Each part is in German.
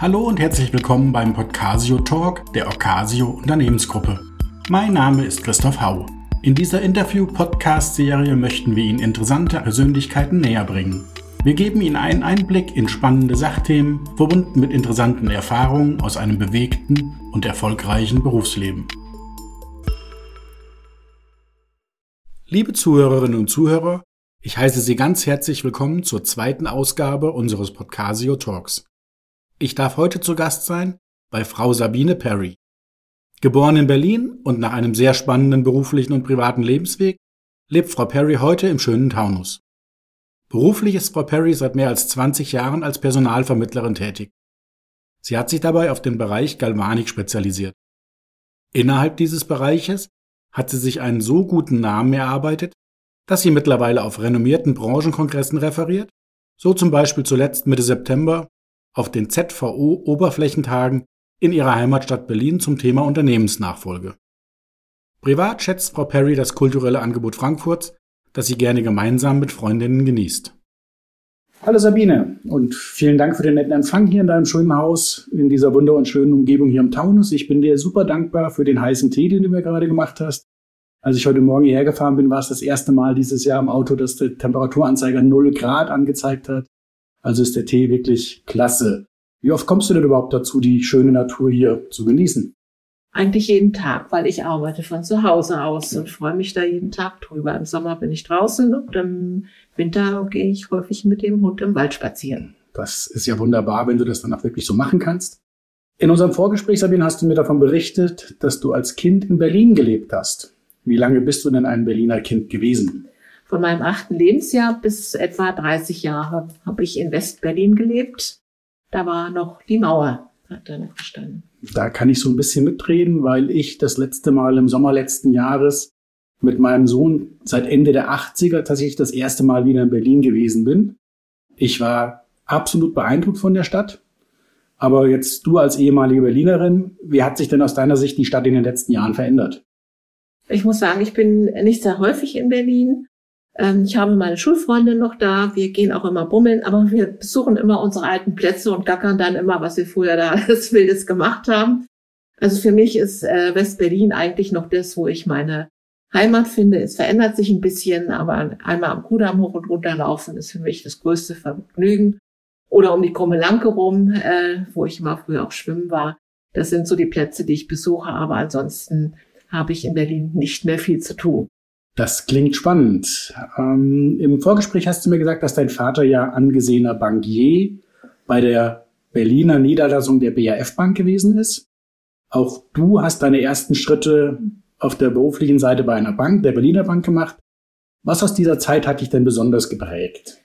Hallo und herzlich willkommen beim Podcasio Talk der Ocasio Unternehmensgruppe. Mein Name ist Christoph Hau. In dieser Interview-Podcast-Serie möchten wir Ihnen interessante Persönlichkeiten näher bringen. Wir geben Ihnen einen Einblick in spannende Sachthemen, verbunden mit interessanten Erfahrungen aus einem bewegten und erfolgreichen Berufsleben. Liebe Zuhörerinnen und Zuhörer, ich heiße Sie ganz herzlich willkommen zur zweiten Ausgabe unseres Podcasio Talks. Ich darf heute zu Gast sein bei Frau Sabine Perry. Geboren in Berlin und nach einem sehr spannenden beruflichen und privaten Lebensweg lebt Frau Perry heute im schönen Taunus. Beruflich ist Frau Perry seit mehr als 20 Jahren als Personalvermittlerin tätig. Sie hat sich dabei auf den Bereich Galvanik spezialisiert. Innerhalb dieses Bereiches hat sie sich einen so guten Namen erarbeitet, dass sie mittlerweile auf renommierten Branchenkongressen referiert, so zum Beispiel zuletzt Mitte September auf den ZVO Oberflächentagen in ihrer Heimatstadt Berlin zum Thema Unternehmensnachfolge. Privat schätzt Frau Perry das kulturelle Angebot Frankfurts, das sie gerne gemeinsam mit Freundinnen genießt. Hallo Sabine und vielen Dank für den netten Empfang hier in deinem schönen Haus, in dieser wunder und schönen Umgebung hier im Taunus. Ich bin dir super dankbar für den heißen Tee, den du mir gerade gemacht hast. Als ich heute Morgen hierher gefahren bin, war es das erste Mal dieses Jahr im Auto, dass der Temperaturanzeiger 0 Grad angezeigt hat. Also ist der Tee wirklich klasse. Wie oft kommst du denn überhaupt dazu, die schöne Natur hier zu genießen? Eigentlich jeden Tag, weil ich arbeite von zu Hause aus und freue mich da jeden Tag drüber. Im Sommer bin ich draußen und im Winter gehe ich häufig mit dem Hund im Wald spazieren. Das ist ja wunderbar, wenn du das dann auch wirklich so machen kannst. In unserem Vorgespräch, Sabine, hast du mir davon berichtet, dass du als Kind in Berlin gelebt hast. Wie lange bist du denn ein Berliner Kind gewesen? Von meinem achten Lebensjahr bis etwa 30 Jahre habe ich in West-Berlin gelebt. Da war noch die Mauer, hat da noch gestanden. Da kann ich so ein bisschen mitreden, weil ich das letzte Mal im Sommer letzten Jahres mit meinem Sohn seit Ende der 80er tatsächlich das erste Mal wieder in Berlin gewesen bin. Ich war absolut beeindruckt von der Stadt. Aber jetzt du als ehemalige Berlinerin, wie hat sich denn aus deiner Sicht die Stadt in den letzten Jahren verändert? Ich muss sagen, ich bin nicht sehr häufig in Berlin. Ähm, ich habe meine Schulfreundin noch da. Wir gehen auch immer bummeln, aber wir besuchen immer unsere alten Plätze und gackern dann immer, was wir früher da alles Wildes gemacht haben. Also für mich ist äh, West-Berlin eigentlich noch das, wo ich meine Heimat finde. Es verändert sich ein bisschen, aber einmal am Kudamm hoch und runter laufen ist für mich das größte Vergnügen. Oder um die Krummelanke rum, äh, wo ich immer früher auch schwimmen war. Das sind so die Plätze, die ich besuche, aber ansonsten habe ich in Berlin nicht mehr viel zu tun. Das klingt spannend. Ähm, Im Vorgespräch hast du mir gesagt, dass dein Vater ja angesehener Bankier bei der Berliner Niederlassung der BAF Bank gewesen ist. Auch du hast deine ersten Schritte auf der beruflichen Seite bei einer Bank, der Berliner Bank gemacht. Was aus dieser Zeit hat dich denn besonders geprägt?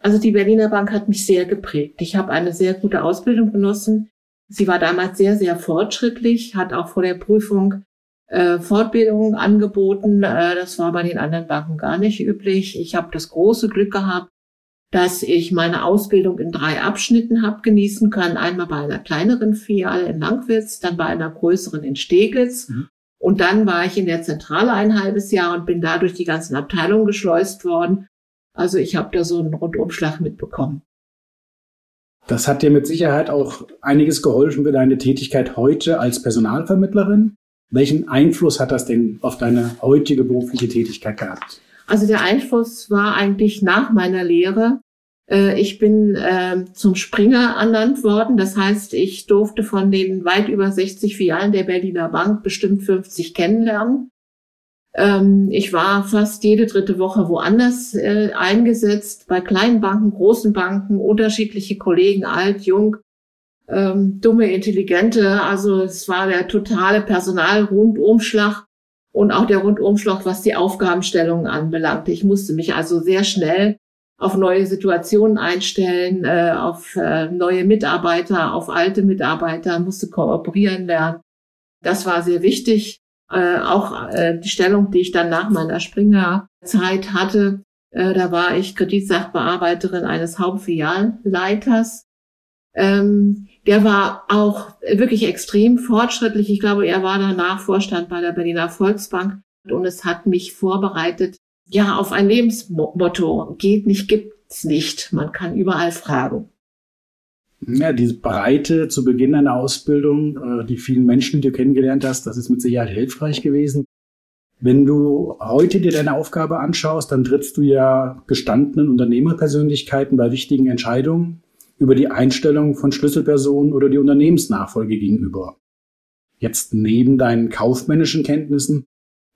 Also die Berliner Bank hat mich sehr geprägt. Ich habe eine sehr gute Ausbildung genossen. Sie war damals sehr, sehr fortschrittlich, hat auch vor der Prüfung äh, Fortbildungen angeboten. Äh, das war bei den anderen Banken gar nicht üblich. Ich habe das große Glück gehabt, dass ich meine Ausbildung in drei Abschnitten habe genießen können. Einmal bei einer kleineren Filiale in Langwitz, dann bei einer größeren in Steglitz. Mhm. Und dann war ich in der Zentrale ein halbes Jahr und bin da durch die ganzen Abteilungen geschleust worden. Also ich habe da so einen Rundumschlag mitbekommen. Das hat dir mit Sicherheit auch einiges geholfen für deine Tätigkeit heute als Personalvermittlerin. Welchen Einfluss hat das denn auf deine heutige berufliche Tätigkeit gehabt? Also der Einfluss war eigentlich nach meiner Lehre. Äh, ich bin äh, zum Springer ernannt worden. Das heißt, ich durfte von den weit über 60 Filialen der Berliner Bank bestimmt 50 kennenlernen. Ähm, ich war fast jede dritte Woche woanders äh, eingesetzt, bei kleinen Banken, großen Banken, unterschiedliche Kollegen, alt, jung ähm, dumme, intelligente. Also es war der totale Personalrundumschlag und auch der Rundumschlag, was die Aufgabenstellungen anbelangte. Ich musste mich also sehr schnell auf neue Situationen einstellen, äh, auf äh, neue Mitarbeiter, auf alte Mitarbeiter, musste kooperieren lernen. Das war sehr wichtig. Äh, auch äh, die Stellung, die ich dann nach meiner Springer-Zeit hatte, äh, da war ich Kreditsachbearbeiterin eines Hauptfilialleiters. Ähm, der war auch wirklich extrem fortschrittlich. Ich glaube, er war danach Vorstand bei der Berliner Volksbank und es hat mich vorbereitet, ja, auf ein Lebensmotto. Geht nicht, gibt's nicht. Man kann überall fragen. Ja, diese Breite zu Beginn einer Ausbildung, äh, die vielen Menschen, die du kennengelernt hast, das ist mit Sicherheit hilfreich gewesen. Wenn du heute dir deine Aufgabe anschaust, dann trittst du ja gestandenen Unternehmerpersönlichkeiten bei wichtigen Entscheidungen über die Einstellung von Schlüsselpersonen oder die Unternehmensnachfolge gegenüber. Jetzt neben deinen kaufmännischen Kenntnissen,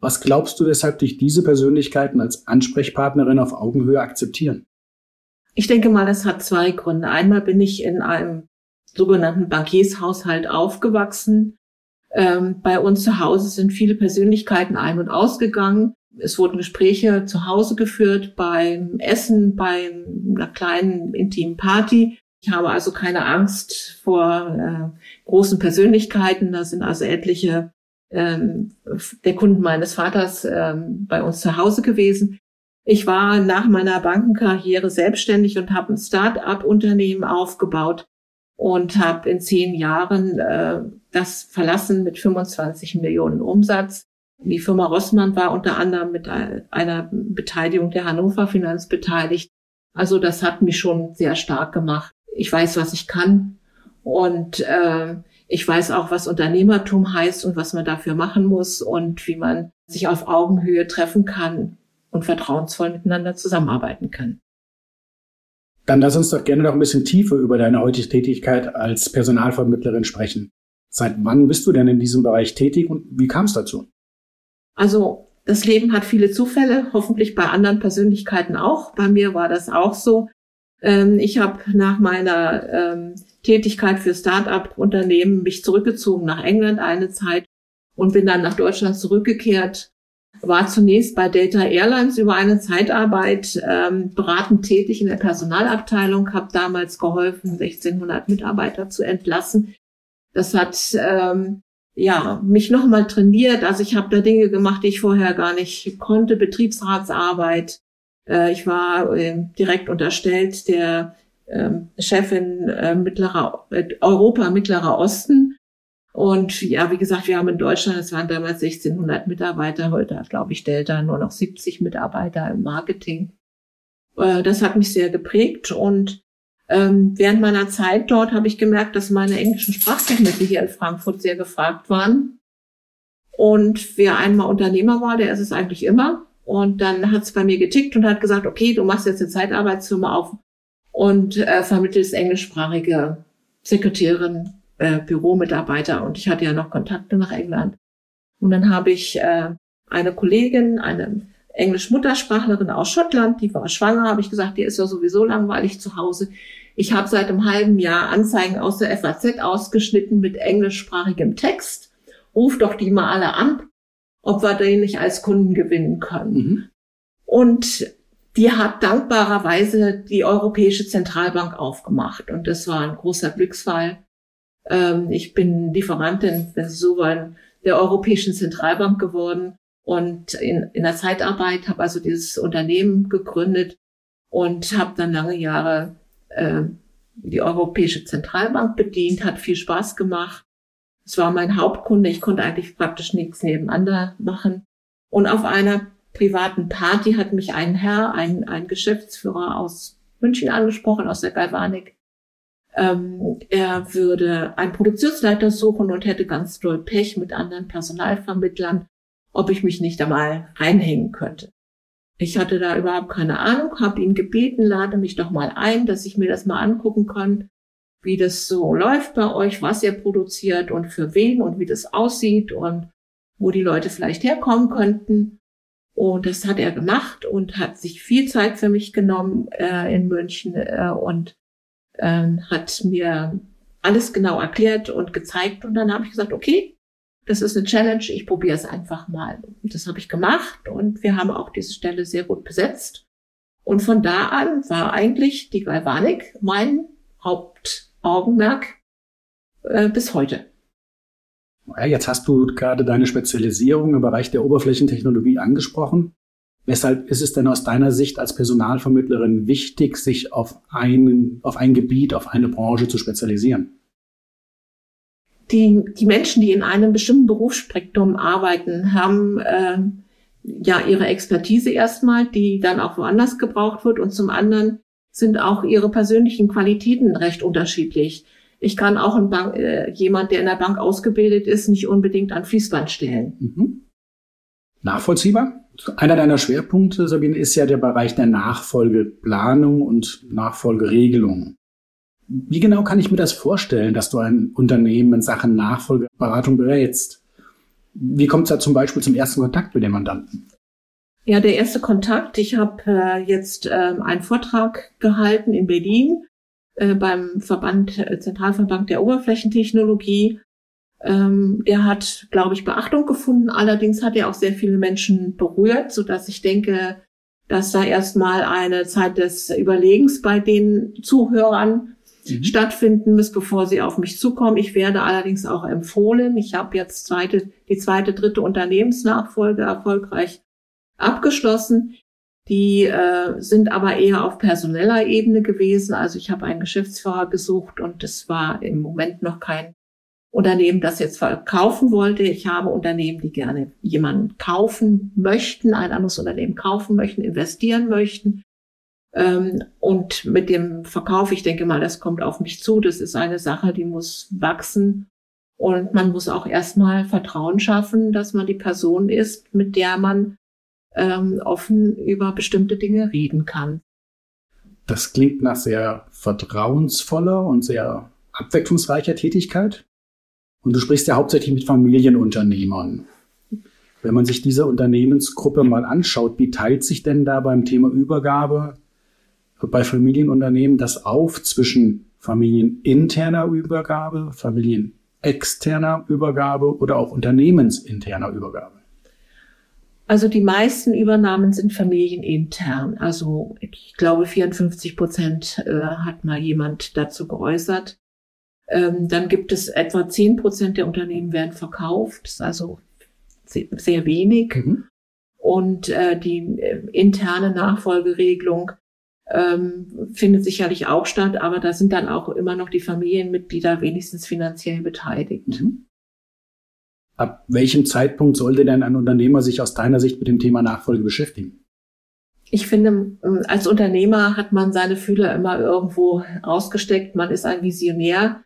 was glaubst du, weshalb dich diese Persönlichkeiten als Ansprechpartnerin auf Augenhöhe akzeptieren? Ich denke mal, das hat zwei Gründe. Einmal bin ich in einem sogenannten Bankiershaushalt aufgewachsen. Ähm, bei uns zu Hause sind viele Persönlichkeiten ein- und ausgegangen. Es wurden Gespräche zu Hause geführt, beim Essen, bei einer kleinen intimen Party. Ich habe also keine Angst vor äh, großen Persönlichkeiten. Da sind also etliche ähm, der Kunden meines Vaters ähm, bei uns zu Hause gewesen. Ich war nach meiner Bankenkarriere selbstständig und habe ein Start-up-Unternehmen aufgebaut und habe in zehn Jahren äh, das verlassen mit 25 Millionen Umsatz. Die Firma Rossmann war unter anderem mit einer Beteiligung der Hannover Finanz beteiligt. Also das hat mich schon sehr stark gemacht. Ich weiß, was ich kann und äh, ich weiß auch, was Unternehmertum heißt und was man dafür machen muss und wie man sich auf Augenhöhe treffen kann und vertrauensvoll miteinander zusammenarbeiten kann. Dann lass uns doch gerne noch ein bisschen tiefer über deine heutige Tätigkeit als Personalvermittlerin sprechen. Seit wann bist du denn in diesem Bereich tätig und wie kam es dazu? Also das Leben hat viele Zufälle, hoffentlich bei anderen Persönlichkeiten auch. Bei mir war das auch so. Ähm, ich habe nach meiner ähm, Tätigkeit für Start-up-Unternehmen mich zurückgezogen nach England eine Zeit und bin dann nach Deutschland zurückgekehrt war zunächst bei Delta Airlines über eine Zeitarbeit ähm, beratend tätig in der Personalabteilung, habe damals geholfen, 1600 Mitarbeiter zu entlassen. Das hat ähm, ja mich nochmal trainiert. Also ich habe da Dinge gemacht, die ich vorher gar nicht konnte. Betriebsratsarbeit. Äh, ich war äh, direkt unterstellt der äh, Chefin äh, mittlerer äh, Europa Mittlerer Osten und ja, wie gesagt, wir haben in Deutschland, es waren damals 1600 Mitarbeiter, heute hat, glaube ich, Delta nur noch 70 Mitarbeiter im Marketing. Äh, das hat mich sehr geprägt und ähm, während meiner Zeit dort habe ich gemerkt, dass meine englischen Sprachkenntnisse hier in Frankfurt sehr gefragt waren. Und wer einmal Unternehmer war, der ist es eigentlich immer. Und dann hat es bei mir getickt und hat gesagt, okay, du machst jetzt eine Zeitarbeitsfirma auf und äh, vermittelst englischsprachige Sekretärin äh, Büromitarbeiter und ich hatte ja noch Kontakte nach England. Und dann habe ich äh, eine Kollegin, eine Englisch-Muttersprachlerin aus Schottland, die war schwanger, habe ich gesagt, die ist ja sowieso langweilig zu Hause. Ich habe seit einem halben Jahr Anzeigen aus der FAZ ausgeschnitten mit englischsprachigem Text. Ruf doch die mal alle an, ob wir den nicht als Kunden gewinnen können. Mhm. Und die hat dankbarerweise die Europäische Zentralbank aufgemacht. Und das war ein großer Glücksfall. Ähm, ich bin Lieferantin, wenn Sie so wollen, der Europäischen Zentralbank geworden und in, in der Zeitarbeit habe also dieses Unternehmen gegründet und habe dann lange Jahre äh, die Europäische Zentralbank bedient, hat viel Spaß gemacht. Es war mein Hauptkunde, ich konnte eigentlich praktisch nichts nebeneinander machen. Und auf einer privaten Party hat mich ein Herr, ein, ein Geschäftsführer aus München angesprochen, aus der Galvanik, ähm, er würde einen Produktionsleiter suchen und hätte ganz doll Pech mit anderen Personalvermittlern, ob ich mich nicht einmal reinhängen könnte. Ich hatte da überhaupt keine Ahnung, habe ihn gebeten, lade mich doch mal ein, dass ich mir das mal angucken kann, wie das so läuft bei euch, was ihr produziert und für wen und wie das aussieht und wo die Leute vielleicht herkommen könnten. Und das hat er gemacht und hat sich viel Zeit für mich genommen äh, in München äh, und ähm, hat mir alles genau erklärt und gezeigt. Und dann habe ich gesagt, okay, das ist eine Challenge, ich probiere es einfach mal. Und das habe ich gemacht und wir haben auch diese Stelle sehr gut besetzt. Und von da an war eigentlich die Galvanik mein Hauptaugenmerk äh, bis heute. Ja, jetzt hast du gerade deine Spezialisierung im Bereich der Oberflächentechnologie angesprochen. Weshalb ist es denn aus deiner Sicht als Personalvermittlerin wichtig, sich auf ein, auf ein Gebiet, auf eine Branche zu spezialisieren? Die, die Menschen, die in einem bestimmten Berufsspektrum arbeiten, haben äh, ja ihre Expertise erstmal, die dann auch woanders gebraucht wird. Und zum anderen sind auch ihre persönlichen Qualitäten recht unterschiedlich. Ich kann auch ein Bank, äh, jemand, der in der Bank ausgebildet ist, nicht unbedingt an Fließband stellen. Mhm. Nachvollziehbar. Einer deiner Schwerpunkte, Sabine, ist ja der Bereich der Nachfolgeplanung und Nachfolgeregelung. Wie genau kann ich mir das vorstellen, dass du ein Unternehmen in Sachen Nachfolgeberatung berätst? Wie kommt es da zum Beispiel zum ersten Kontakt mit dem Mandanten? Ja, der erste Kontakt. Ich habe äh, jetzt äh, einen Vortrag gehalten in Berlin äh, beim Verband, äh, Zentralverband der Oberflächentechnologie. Ähm, der hat, glaube ich, Beachtung gefunden. Allerdings hat er auch sehr viele Menschen berührt, so dass ich denke, dass da erstmal eine Zeit des Überlegens bei den Zuhörern mhm. stattfinden muss, bevor sie auf mich zukommen. Ich werde allerdings auch empfohlen. Ich habe jetzt zweite, die zweite, dritte Unternehmensnachfolge erfolgreich abgeschlossen. Die äh, sind aber eher auf personeller Ebene gewesen. Also ich habe einen Geschäftsführer gesucht und es war im Moment noch kein Unternehmen, das jetzt verkaufen wollte. Ich habe Unternehmen, die gerne jemanden kaufen möchten, ein anderes Unternehmen kaufen möchten, investieren möchten. Ähm, und mit dem Verkauf, ich denke mal, das kommt auf mich zu. Das ist eine Sache, die muss wachsen. Und man muss auch erstmal Vertrauen schaffen, dass man die Person ist, mit der man ähm, offen über bestimmte Dinge reden kann. Das klingt nach sehr vertrauensvoller und sehr abwechslungsreicher Tätigkeit. Und du sprichst ja hauptsächlich mit Familienunternehmern. Wenn man sich diese Unternehmensgruppe mal anschaut, wie teilt sich denn da beim Thema Übergabe bei Familienunternehmen das auf zwischen familieninterner Übergabe, familienexterner Übergabe oder auch unternehmensinterner Übergabe? Also die meisten Übernahmen sind familienintern. Also ich glaube 54 Prozent äh, hat mal jemand dazu geäußert. Ähm, dann gibt es etwa 10 Prozent der Unternehmen werden verkauft. Ist also sehr, sehr wenig. Mhm. Und äh, die äh, interne Nachfolgeregelung ähm, findet sicherlich auch statt, aber da sind dann auch immer noch die Familienmitglieder wenigstens finanziell beteiligt. Mhm. Ab welchem Zeitpunkt sollte denn ein Unternehmer sich aus deiner Sicht mit dem Thema Nachfolge beschäftigen? Ich finde, ähm, als Unternehmer hat man seine Fühler immer irgendwo ausgesteckt. Man ist ein Visionär.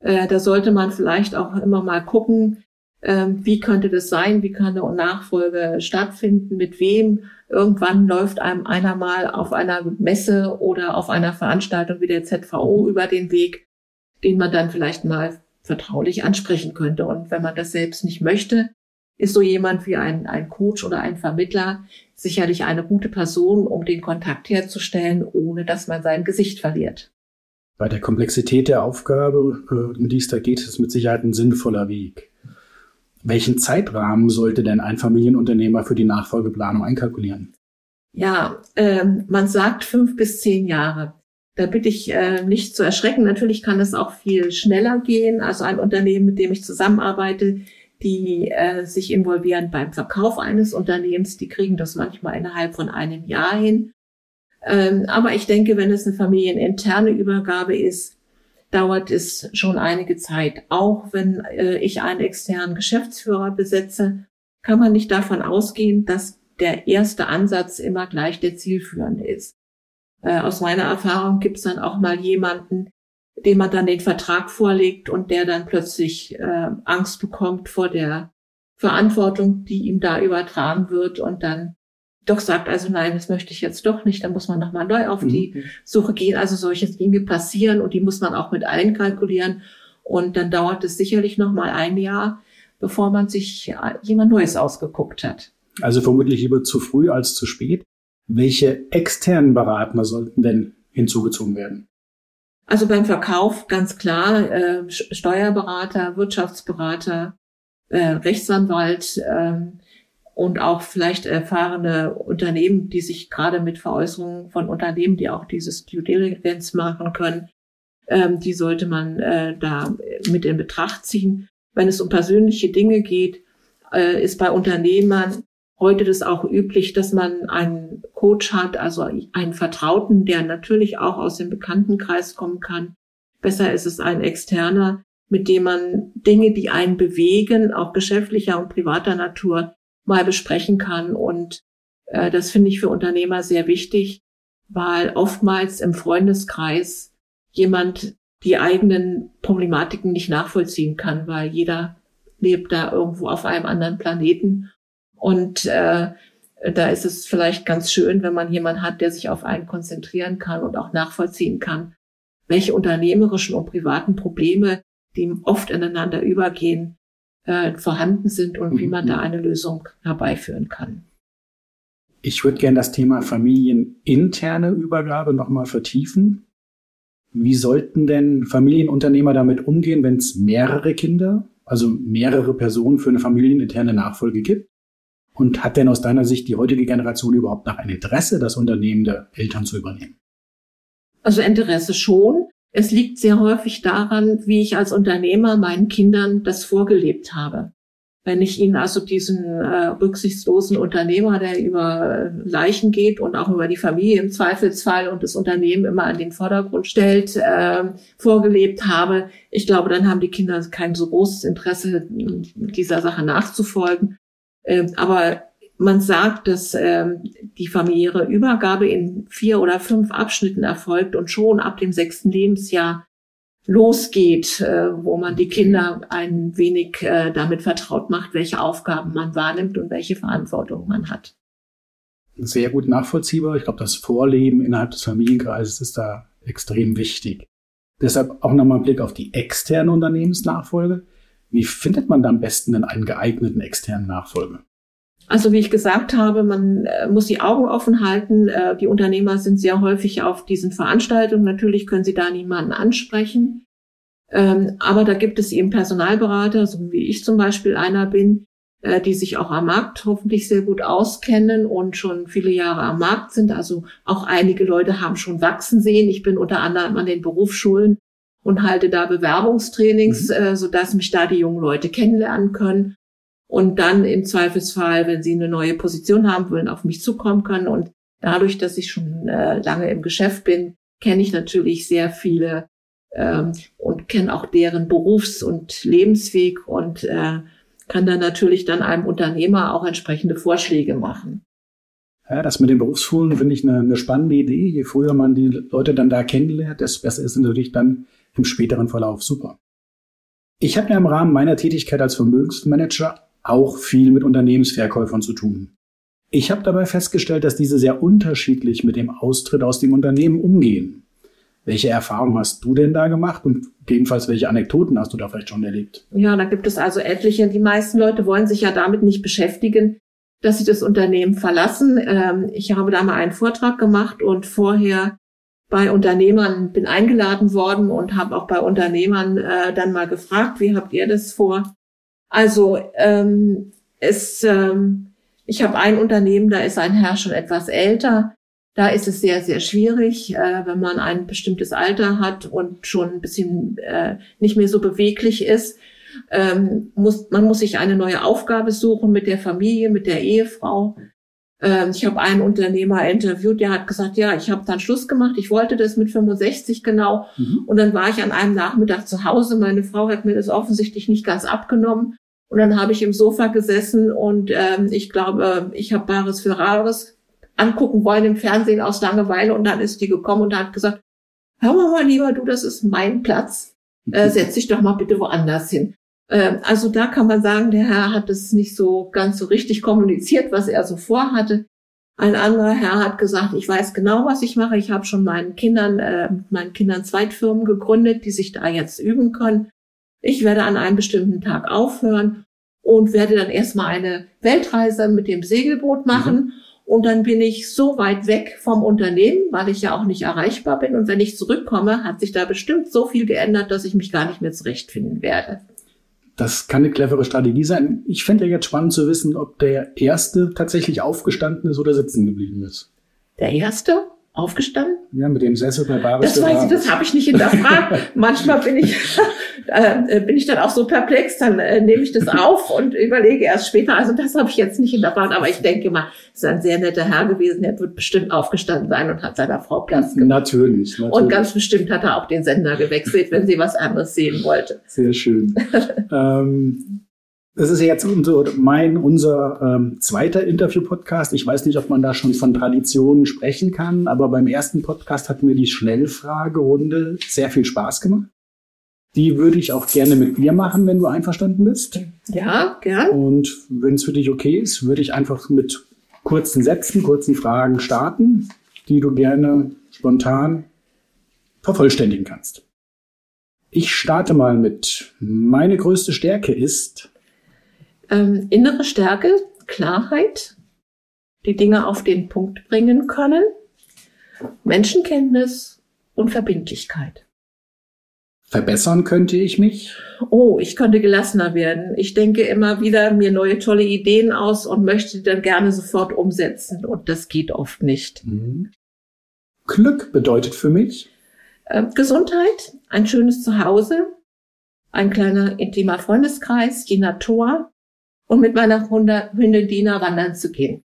Äh, da sollte man vielleicht auch immer mal gucken, ähm, wie könnte das sein? Wie kann eine Nachfolge stattfinden? Mit wem? Irgendwann läuft einem einer mal auf einer Messe oder auf einer Veranstaltung wie der ZVO über den Weg, den man dann vielleicht mal vertraulich ansprechen könnte. Und wenn man das selbst nicht möchte, ist so jemand wie ein, ein Coach oder ein Vermittler sicherlich eine gute Person, um den Kontakt herzustellen, ohne dass man sein Gesicht verliert. Bei der Komplexität der Aufgabe, äh, um die es da geht, ist mit Sicherheit ein sinnvoller Weg. Welchen Zeitrahmen sollte denn ein Familienunternehmer für die Nachfolgeplanung einkalkulieren? Ja, äh, man sagt fünf bis zehn Jahre. Da bitte ich äh, nicht zu erschrecken. Natürlich kann es auch viel schneller gehen. Also ein Unternehmen, mit dem ich zusammenarbeite, die äh, sich involvieren beim Verkauf eines Unternehmens, die kriegen das manchmal innerhalb von einem Jahr hin. Ähm, aber ich denke, wenn es eine familieninterne Übergabe ist, dauert es schon einige Zeit. Auch wenn äh, ich einen externen Geschäftsführer besetze, kann man nicht davon ausgehen, dass der erste Ansatz immer gleich der zielführende ist. Äh, aus meiner Erfahrung gibt es dann auch mal jemanden, dem man dann den Vertrag vorlegt und der dann plötzlich äh, Angst bekommt vor der Verantwortung, die ihm da übertragen wird und dann doch sagt, also nein, das möchte ich jetzt doch nicht, dann muss man nochmal neu auf die mhm. Suche gehen. Also solche Dinge passieren und die muss man auch mit einkalkulieren. Und dann dauert es sicherlich nochmal ein Jahr, bevor man sich jemand Neues ausgeguckt hat. Also vermutlich lieber zu früh als zu spät. Welche externen Berater sollten denn hinzugezogen werden? Also beim Verkauf ganz klar äh, Steuerberater, Wirtschaftsberater, äh, Rechtsanwalt äh, und auch vielleicht erfahrene Unternehmen, die sich gerade mit Veräußerungen von Unternehmen, die auch dieses Due Diligence machen können, ähm, die sollte man äh, da mit in Betracht ziehen. Wenn es um persönliche Dinge geht, äh, ist bei Unternehmern heute das auch üblich, dass man einen Coach hat, also einen Vertrauten, der natürlich auch aus dem Bekanntenkreis kommen kann. Besser ist es ein externer, mit dem man Dinge, die einen bewegen, auch geschäftlicher und privater Natur, mal besprechen kann. Und äh, das finde ich für Unternehmer sehr wichtig, weil oftmals im Freundeskreis jemand die eigenen Problematiken nicht nachvollziehen kann, weil jeder lebt da irgendwo auf einem anderen Planeten. Und äh, da ist es vielleicht ganz schön, wenn man jemanden hat, der sich auf einen konzentrieren kann und auch nachvollziehen kann, welche unternehmerischen und privaten Probleme, die oft ineinander übergehen, äh, vorhanden sind und wie man da mhm. eine Lösung herbeiführen kann. Ich würde gerne das Thema familieninterne Übergabe nochmal vertiefen. Wie sollten denn Familienunternehmer damit umgehen, wenn es mehrere Kinder, also mehrere Personen für eine familieninterne Nachfolge gibt? Und hat denn aus deiner Sicht die heutige Generation überhaupt noch ein Interesse, das Unternehmen der Eltern zu übernehmen? Also Interesse schon. Es liegt sehr häufig daran, wie ich als Unternehmer meinen Kindern das vorgelebt habe. Wenn ich ihnen also diesen äh, rücksichtslosen Unternehmer, der über Leichen geht und auch über die Familie im Zweifelsfall und das Unternehmen immer an den Vordergrund stellt, äh, vorgelebt habe, ich glaube, dann haben die Kinder kein so großes Interesse, dieser Sache nachzufolgen. Äh, aber man sagt, dass ähm, die familiäre Übergabe in vier oder fünf Abschnitten erfolgt und schon ab dem sechsten Lebensjahr losgeht, äh, wo man die Kinder ein wenig äh, damit vertraut macht, welche Aufgaben man wahrnimmt und welche Verantwortung man hat. Sehr gut nachvollziehbar. Ich glaube, das Vorleben innerhalb des Familienkreises ist da extrem wichtig. Deshalb auch nochmal ein Blick auf die externe Unternehmensnachfolge. Wie findet man da am besten denn einen geeigneten externen Nachfolger? Also wie ich gesagt habe, man äh, muss die Augen offen halten. Äh, die Unternehmer sind sehr häufig auf diesen Veranstaltungen. Natürlich können sie da niemanden ansprechen. Ähm, aber da gibt es eben Personalberater, so wie ich zum Beispiel einer bin, äh, die sich auch am Markt hoffentlich sehr gut auskennen und schon viele Jahre am Markt sind. Also auch einige Leute haben schon wachsen sehen. Ich bin unter anderem an den Berufsschulen und halte da Bewerbungstrainings, mhm. sodass mich da die jungen Leute kennenlernen können und dann im Zweifelsfall, wenn sie eine neue Position haben wollen, auf mich zukommen können. Und dadurch, dass ich schon äh, lange im Geschäft bin, kenne ich natürlich sehr viele ähm, und kenne auch deren Berufs- und Lebensweg und äh, kann dann natürlich dann einem Unternehmer auch entsprechende Vorschläge machen. Ja, das mit den Berufsschulen finde ich eine, eine spannende Idee. Je früher man die Leute dann da kennenlernt, desto besser ist natürlich dann im späteren Verlauf super. Ich habe ja im Rahmen meiner Tätigkeit als Vermögensmanager auch viel mit Unternehmensverkäufern zu tun. Ich habe dabei festgestellt, dass diese sehr unterschiedlich mit dem Austritt aus dem Unternehmen umgehen. Welche Erfahrungen hast du denn da gemacht und jedenfalls welche Anekdoten hast du da vielleicht schon erlebt? Ja, da gibt es also etliche. Die meisten Leute wollen sich ja damit nicht beschäftigen, dass sie das Unternehmen verlassen. Ähm, ich habe da mal einen Vortrag gemacht und vorher bei Unternehmern bin eingeladen worden und habe auch bei Unternehmern äh, dann mal gefragt, wie habt ihr das vor? Also ähm, es, ähm, ich habe ein Unternehmen, da ist ein Herr schon etwas älter. Da ist es sehr, sehr schwierig, äh, wenn man ein bestimmtes Alter hat und schon ein bisschen äh, nicht mehr so beweglich ist. Ähm, muss, man muss sich eine neue Aufgabe suchen mit der Familie, mit der Ehefrau. Ähm, ich habe einen Unternehmer interviewt, der hat gesagt, ja, ich habe dann Schluss gemacht, ich wollte das mit 65 genau. Mhm. Und dann war ich an einem Nachmittag zu Hause. Meine Frau hat mir das offensichtlich nicht ganz abgenommen. Und dann habe ich im Sofa gesessen und ähm, ich glaube, ich habe Bares für Rares angucken wollen im Fernsehen aus Langeweile. Und dann ist die gekommen und hat gesagt, hör mal, lieber du, das ist mein Platz. Äh, setz dich doch mal bitte woanders hin. Ähm, also da kann man sagen, der Herr hat es nicht so ganz so richtig kommuniziert, was er so vorhatte. Ein anderer Herr hat gesagt, ich weiß genau, was ich mache. Ich habe schon meinen Kindern, äh, meinen Kindern Zweitfirmen gegründet, die sich da jetzt üben können. Ich werde an einem bestimmten Tag aufhören und werde dann erstmal eine Weltreise mit dem Segelboot machen. Mhm. Und dann bin ich so weit weg vom Unternehmen, weil ich ja auch nicht erreichbar bin. Und wenn ich zurückkomme, hat sich da bestimmt so viel geändert, dass ich mich gar nicht mehr zurechtfinden werde. Das kann eine clevere Strategie sein. Ich fände ja jetzt spannend zu wissen, ob der Erste tatsächlich aufgestanden ist oder sitzen geblieben ist. Der Erste? Aufgestanden? Ja, mit dem Sessel bei Baris. Das weiß ich, das habe ich nicht hinterfragt. Manchmal bin ich, äh, bin ich dann auch so perplex, dann äh, nehme ich das auf und überlege erst später. Also das habe ich jetzt nicht hinterfragt, aber ich denke mal, es ist ein sehr netter Herr gewesen. Er wird bestimmt aufgestanden sein und hat seiner Frau Platz gemacht. Natürlich, natürlich. Und ganz bestimmt hat er auch den Sender gewechselt, wenn sie was anderes sehen wollte. Sehr schön. ähm, Das ist jetzt unser, mein, unser ähm, zweiter Interview-Podcast. Ich weiß nicht, ob man da schon von Traditionen sprechen kann, aber beim ersten Podcast hat mir die Schnellfragerunde sehr viel Spaß gemacht. Die würde ich auch gerne mit dir machen, wenn du einverstanden bist. Ja, gern. Und wenn es für dich okay ist, würde ich einfach mit kurzen Sätzen, kurzen Fragen starten, die du gerne spontan vervollständigen kannst. Ich starte mal mit, meine größte Stärke ist ähm, innere Stärke, Klarheit, die Dinge auf den Punkt bringen können, Menschenkenntnis und Verbindlichkeit. Verbessern könnte ich mich? Oh, ich könnte gelassener werden. Ich denke immer wieder mir neue tolle Ideen aus und möchte die dann gerne sofort umsetzen. Und das geht oft nicht. Mhm. Glück bedeutet für mich? Äh, Gesundheit, ein schönes Zuhause, ein kleiner intimer Freundeskreis, die Natur und mit meiner Hündin Dina wandern zu gehen.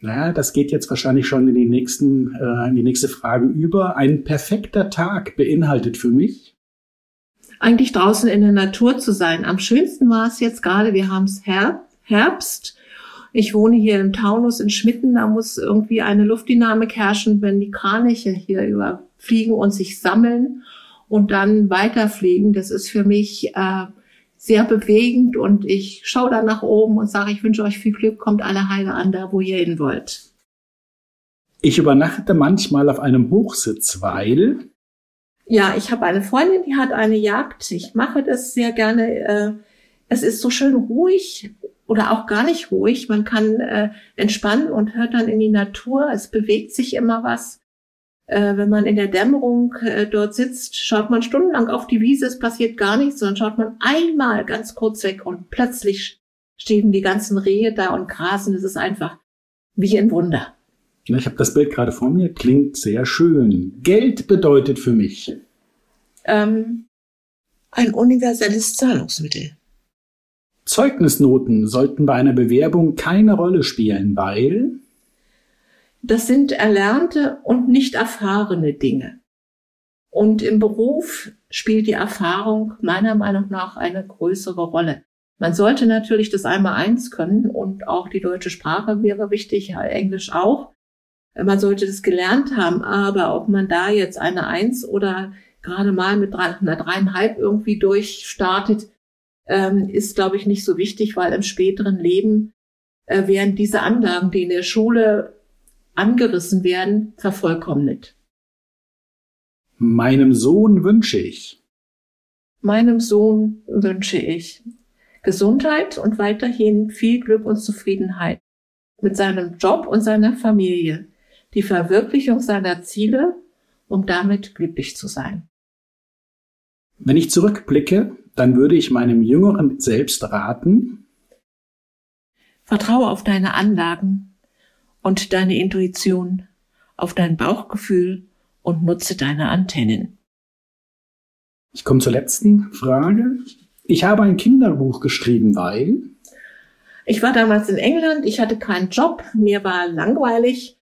Ja, das geht jetzt wahrscheinlich schon in die nächsten, äh, in die nächste Frage über. Ein perfekter Tag beinhaltet für mich? eigentlich draußen in der Natur zu sein. Am schönsten war es jetzt gerade, wir haben es Herbst. Ich wohne hier im Taunus in Schmitten, da muss irgendwie eine Luftdynamik herrschen, wenn die Kraniche hier überfliegen und sich sammeln und dann weiterfliegen. Das ist für mich äh, sehr bewegend und ich schaue da nach oben und sage, ich wünsche euch viel Glück, kommt alle heile an, da wo ihr hin wollt. Ich übernachte manchmal auf einem Hochsitz, weil ja, ich habe eine Freundin, die hat eine Jagd. Ich mache das sehr gerne. Äh, es ist so schön ruhig oder auch gar nicht ruhig. Man kann äh, entspannen und hört dann in die Natur. Es bewegt sich immer was. Äh, wenn man in der Dämmerung dort sitzt, schaut man stundenlang auf die Wiese, es passiert gar nichts, sondern schaut man einmal ganz kurz weg und plötzlich stehen die ganzen Rehe da und grasen. Es ist einfach wie ein Wunder. Ich habe das Bild gerade vor mir, klingt sehr schön. Geld bedeutet für mich. Ähm, ein universelles Zahlungsmittel. Zeugnisnoten sollten bei einer Bewerbung keine Rolle spielen, weil das sind erlernte und nicht erfahrene Dinge. Und im Beruf spielt die Erfahrung meiner Meinung nach eine größere Rolle. Man sollte natürlich das einmal eins können und auch die deutsche Sprache wäre wichtig, ja, Englisch auch man sollte das gelernt haben, aber ob man da jetzt eine Eins oder gerade mal mit drei, einer dreieinhalb irgendwie durchstartet, ähm, ist, glaube ich, nicht so wichtig, weil im späteren Leben äh, werden diese Anlagen, die in der Schule angerissen werden, vervollkommnet. Meinem Sohn wünsche ich. Meinem Sohn wünsche ich Gesundheit und weiterhin viel Glück und Zufriedenheit mit seinem Job und seiner Familie die Verwirklichung seiner Ziele, um damit glücklich zu sein. Wenn ich zurückblicke, dann würde ich meinem jüngeren Selbst raten, Vertraue auf deine Anlagen und deine Intuition, auf dein Bauchgefühl und nutze deine Antennen. Ich komme zur letzten Frage. Ich habe ein Kinderbuch geschrieben, weil ich war damals in England, ich hatte keinen Job, mir war langweilig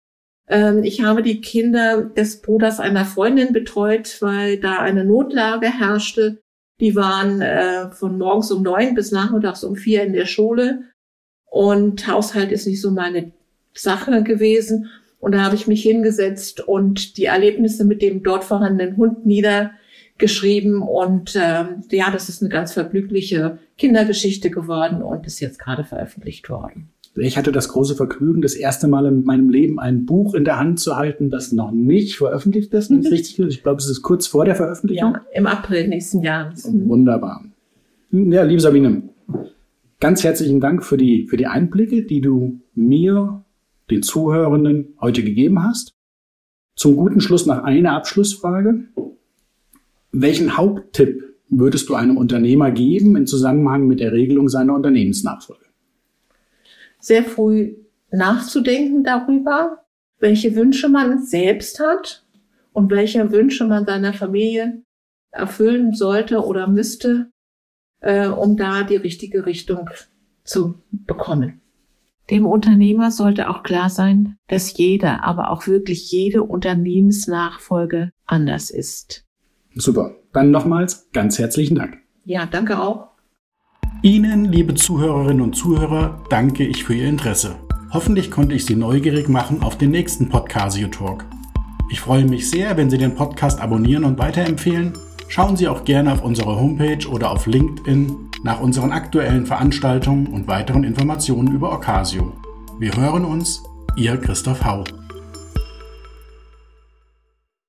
ähm, ich habe die Kinder des Bruders einer Freundin betreut, weil da eine Notlage herrschte. Die waren äh, von morgens um neun bis nachmittags um vier in der Schule. Und Haushalt ist nicht so meine Sache gewesen. Und da habe ich mich hingesetzt und die Erlebnisse mit dem dort vorhandenen Hund niedergeschrieben. Und ähm, ja, das ist eine ganz vergnügliche Kindergeschichte geworden und ist jetzt gerade veröffentlicht worden. Ich hatte das große Vergnügen, das erste Mal in meinem Leben ein Buch in der Hand zu halten, das noch nicht veröffentlicht ist. Mhm. richtig Ich glaube, es ist kurz vor der Veröffentlichung. Ja, im April nächsten Jahres. Mhm. Wunderbar. Ja, liebe Sabine, ganz herzlichen Dank für die, für die Einblicke, die du mir, den Zuhörenden, heute gegeben hast. Zum guten Schluss noch eine Abschlussfrage. Welchen Haupttipp würdest du einem Unternehmer geben im Zusammenhang mit der Regelung seiner Unternehmensnachfolge? sehr früh nachzudenken darüber, welche Wünsche man selbst hat und welche Wünsche man seiner Familie erfüllen sollte oder müsste, äh, um da die richtige Richtung zu bekommen. Dem Unternehmer sollte auch klar sein, dass jeder, aber auch wirklich jede Unternehmensnachfolge anders ist. Super. Dann nochmals ganz herzlichen Dank. Ja, danke auch. Ihnen, liebe Zuhörerinnen und Zuhörer, danke ich für Ihr Interesse. Hoffentlich konnte ich Sie neugierig machen auf den nächsten Podcasio Talk. Ich freue mich sehr, wenn Sie den Podcast abonnieren und weiterempfehlen. Schauen Sie auch gerne auf unsere Homepage oder auf LinkedIn nach unseren aktuellen Veranstaltungen und weiteren Informationen über Ocasio. Wir hören uns, Ihr Christoph Hau.